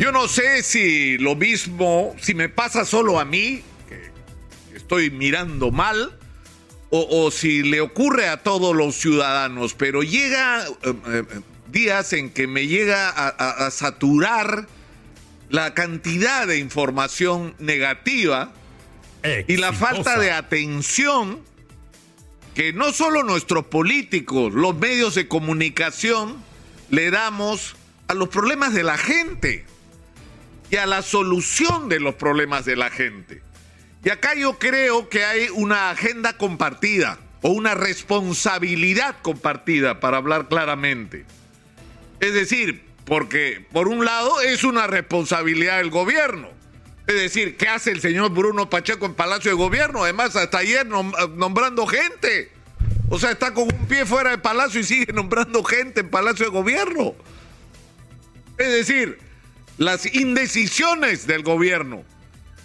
Yo no sé si lo mismo, si me pasa solo a mí, que estoy mirando mal, o, si le ocurre a todos los ciudadanos, pero llega eh, eh, días en que me llega a, saturar la cantidad de información negativa y la falta de atención que no solo nuestros políticos, los medios de comunicación le damos a los problemas de la gente y a la solución de los problemas de la gente. Y acá yo creo que hay una agenda compartida o una responsabilidad compartida, para hablar claramente. Es decir, porque por un lado es una responsabilidad del gobierno. Es decir, ¿qué hace el señor Bruno Pacheco en Palacio de Gobierno? Además, hasta ayer nombrando gente. O sea, está con un pie fuera del Palacio y sigue nombrando gente en Palacio de Gobierno. Es decir, las indecisiones del gobierno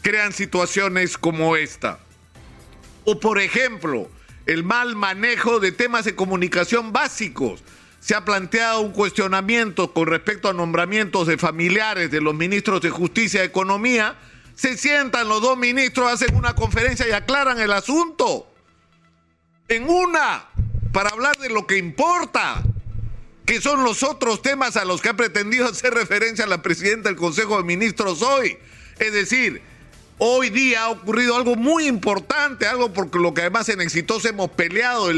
crean situaciones como esta. O por ejemplo, el mal manejo de temas de comunicación básicos. Se ha planteado un cuestionamiento con respecto a nombramientos de familiares de los ministros de Justicia y Economía. Se sientan los dos ministros, hacen una conferencia y aclaran el asunto. En una, para hablar de lo que importa, que son los otros temas a los que ha pretendido hacer referencia la presidenta del Consejo de Ministros hoy. Es decir, Hoy día ha ocurrido algo muy importante, algo por lo que además en Exitosa hemos peleado,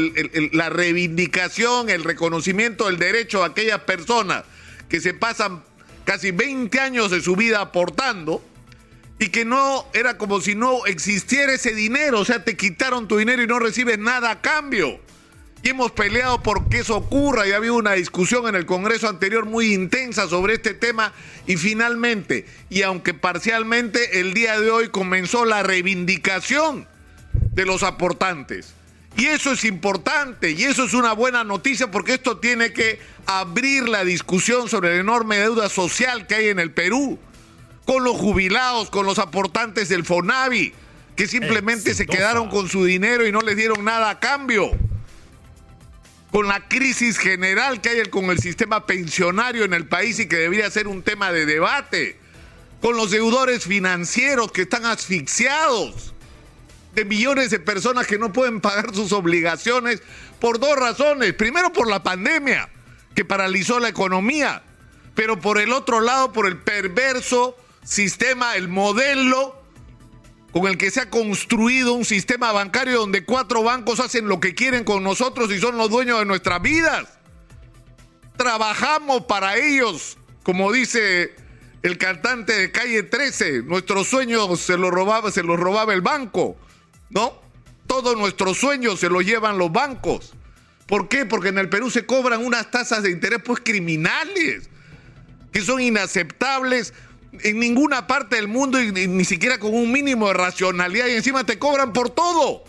la reivindicación, el reconocimiento del derecho a aquellas personas que se pasan casi 20 años de su vida aportando y que no era como si no existiera ese dinero, o sea, te quitaron tu dinero y no recibes nada a cambio. Y hemos peleado por que eso ocurra. Y ha habido una discusión en el Congreso anterior muy intensa sobre este tema. Y finalmente, y aunque parcialmente, el día de hoy comenzó la reivindicación de los aportantes. Y eso es importante y eso es una buena noticia porque esto tiene que abrir la discusión sobre la enorme deuda social que hay en el Perú, con los jubilados, con los aportantes del FONAVI, que simplemente se quedaron con su dinero y no les dieron nada a cambio con la crisis general que hay con el sistema pensionario en el país y que debería ser un tema de debate, con los deudores financieros que están asfixiados, de millones de personas que no pueden pagar sus obligaciones por dos razones. Primero por la pandemia, que paralizó la economía, pero por el otro lado por el perverso sistema, el modelo con el que se ha construido un sistema bancario donde cuatro bancos hacen lo que quieren con nosotros y son los dueños de nuestras vidas. Trabajamos para ellos, como dice el cantante de calle 13, nuestros sueños se los robaba, se los robaba el banco, ¿no? Todos nuestros sueños se los llevan los bancos. ¿Por qué? Porque en el Perú se cobran unas tasas de interés pues criminales, que son inaceptables en ninguna parte del mundo y ni siquiera con un mínimo de racionalidad y encima te cobran por todo.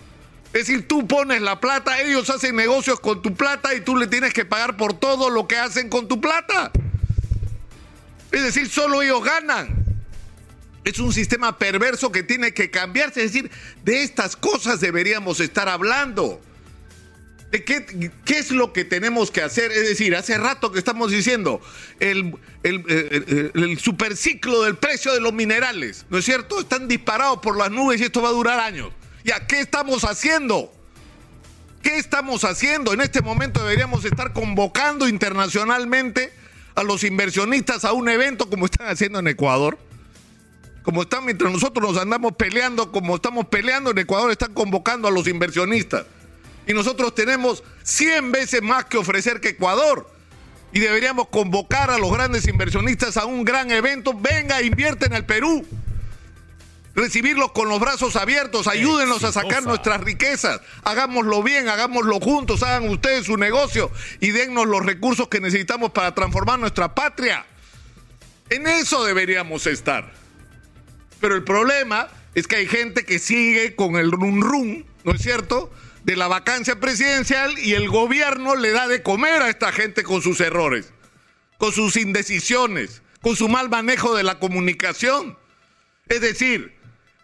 Es decir, tú pones la plata, ellos hacen negocios con tu plata y tú le tienes que pagar por todo lo que hacen con tu plata. Es decir, solo ellos ganan. Es un sistema perverso que tiene que cambiarse. Es decir, de estas cosas deberíamos estar hablando qué, es lo que tenemos que hacer? Es decir, hace rato que estamos diciendo el, el, eh, el, superciclo del precio de los minerales, ¿no es cierto? Están disparados por las nubes y esto va a durar años. ¿Ya qué estamos haciendo? ¿Qué estamos haciendo? En este momento deberíamos estar convocando internacionalmente a los inversionistas a un evento como están haciendo en Ecuador. Como están mientras nosotros nos andamos peleando, como estamos peleando en Ecuador, están convocando a los inversionistas y nosotros tenemos 100 veces más que ofrecer que Ecuador. Y deberíamos convocar a los grandes inversionistas a un gran evento. Venga, invierte en el Perú. Recibirlos con los brazos abiertos, ayúdenos a sacar nuestras riquezas. Hagámoslo bien, hagámoslo juntos, hagan ustedes su negocio y dennos los recursos que necesitamos para transformar nuestra patria. En eso deberíamos estar. Pero el problema es que hay gente que sigue con el run run, ¿no es cierto? de la vacancia presidencial y el gobierno le da de comer a esta gente con sus errores, con sus indecisiones, con su mal manejo de la comunicación. Es decir,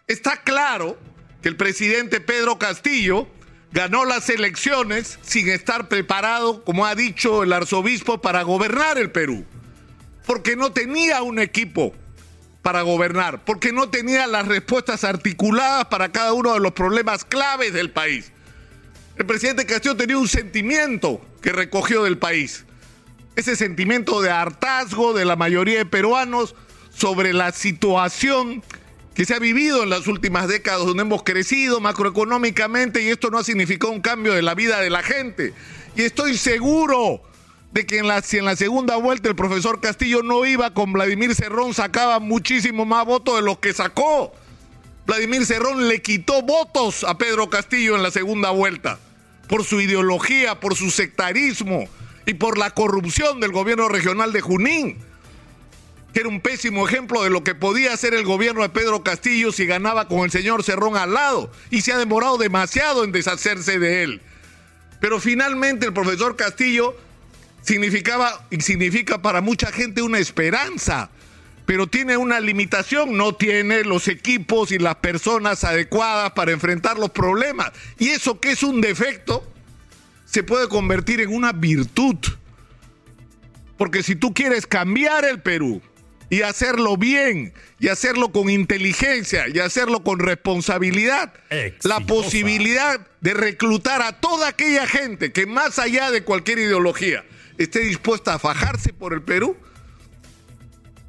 está claro que el presidente Pedro Castillo ganó las elecciones sin estar preparado, como ha dicho el arzobispo, para gobernar el Perú, porque no tenía un equipo para gobernar, porque no tenía las respuestas articuladas para cada uno de los problemas claves del país. El presidente Castillo tenía un sentimiento que recogió del país, ese sentimiento de hartazgo de la mayoría de peruanos sobre la situación que se ha vivido en las últimas décadas, donde hemos crecido macroeconómicamente y esto no ha significado un cambio de la vida de la gente. Y estoy seguro de que en la, si en la segunda vuelta el profesor Castillo no iba con Vladimir Cerrón, sacaba muchísimo más votos de los que sacó. Vladimir Cerrón le quitó votos a Pedro Castillo en la segunda vuelta por su ideología, por su sectarismo y por la corrupción del gobierno regional de Junín que era un pésimo ejemplo de lo que podía hacer el gobierno de Pedro Castillo si ganaba con el señor Cerrón al lado, y se ha demorado demasiado en deshacerse de él. Pero finalmente el profesor Castillo significaba y significa para mucha gente una esperanza, pero tiene una limitación, no tiene los equipos y las personas adecuadas para enfrentar los problemas. Y eso que es un defecto se puede convertir en una virtud. Porque si tú quieres cambiar el Perú, y hacerlo bien y hacerlo con inteligencia y hacerlo con responsabilidad, la posibilidad de reclutar a toda aquella gente que más allá de cualquier ideología esté dispuesta a fajarse por el Perú,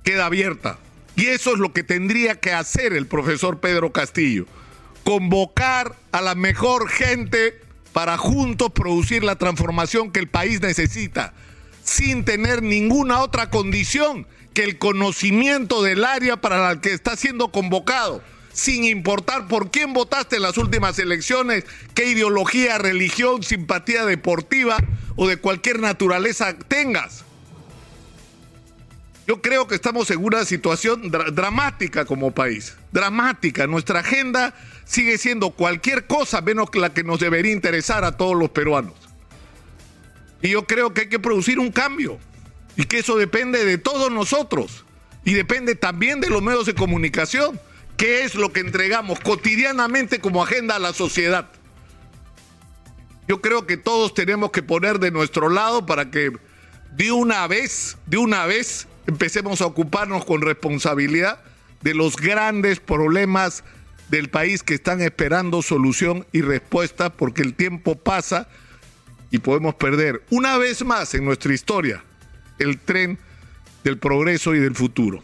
queda abierta. Y eso es lo que tendría que hacer el profesor Pedro Castillo, convocar a la mejor gente para juntos producir la transformación que el país necesita, sin tener ninguna otra condición que el conocimiento del área para la que está siendo convocado, sin importar por quién votaste en las últimas elecciones, qué ideología, religión, simpatía deportiva o de cualquier naturaleza tengas. Yo creo que estamos en una situación dramática como país, dramática. Nuestra agenda sigue siendo cualquier cosa menos la que nos debería interesar a todos los peruanos. Y yo creo que hay que producir un cambio y que eso depende de todos nosotros y depende también de los medios de comunicación, que es lo que entregamos cotidianamente como agenda a la sociedad. Yo creo que todos tenemos que poner de nuestro lado para que de una vez, de una vez, empecemos a ocuparnos con responsabilidad de los grandes problemas del país que están esperando solución y respuesta porque el tiempo pasa y podemos perder una vez más en nuestra historia el tren del progreso y del futuro.